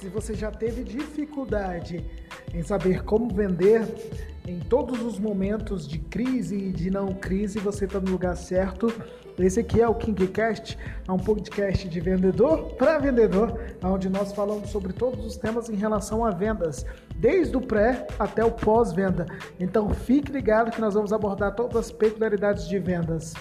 Se você já teve dificuldade em saber como vender em todos os momentos de crise e de não crise, você está no lugar certo. Esse aqui é o KingCast, é um podcast de vendedor para vendedor, onde nós falamos sobre todos os temas em relação a vendas, desde o pré até o pós-venda. Então fique ligado que nós vamos abordar todas as peculiaridades de vendas.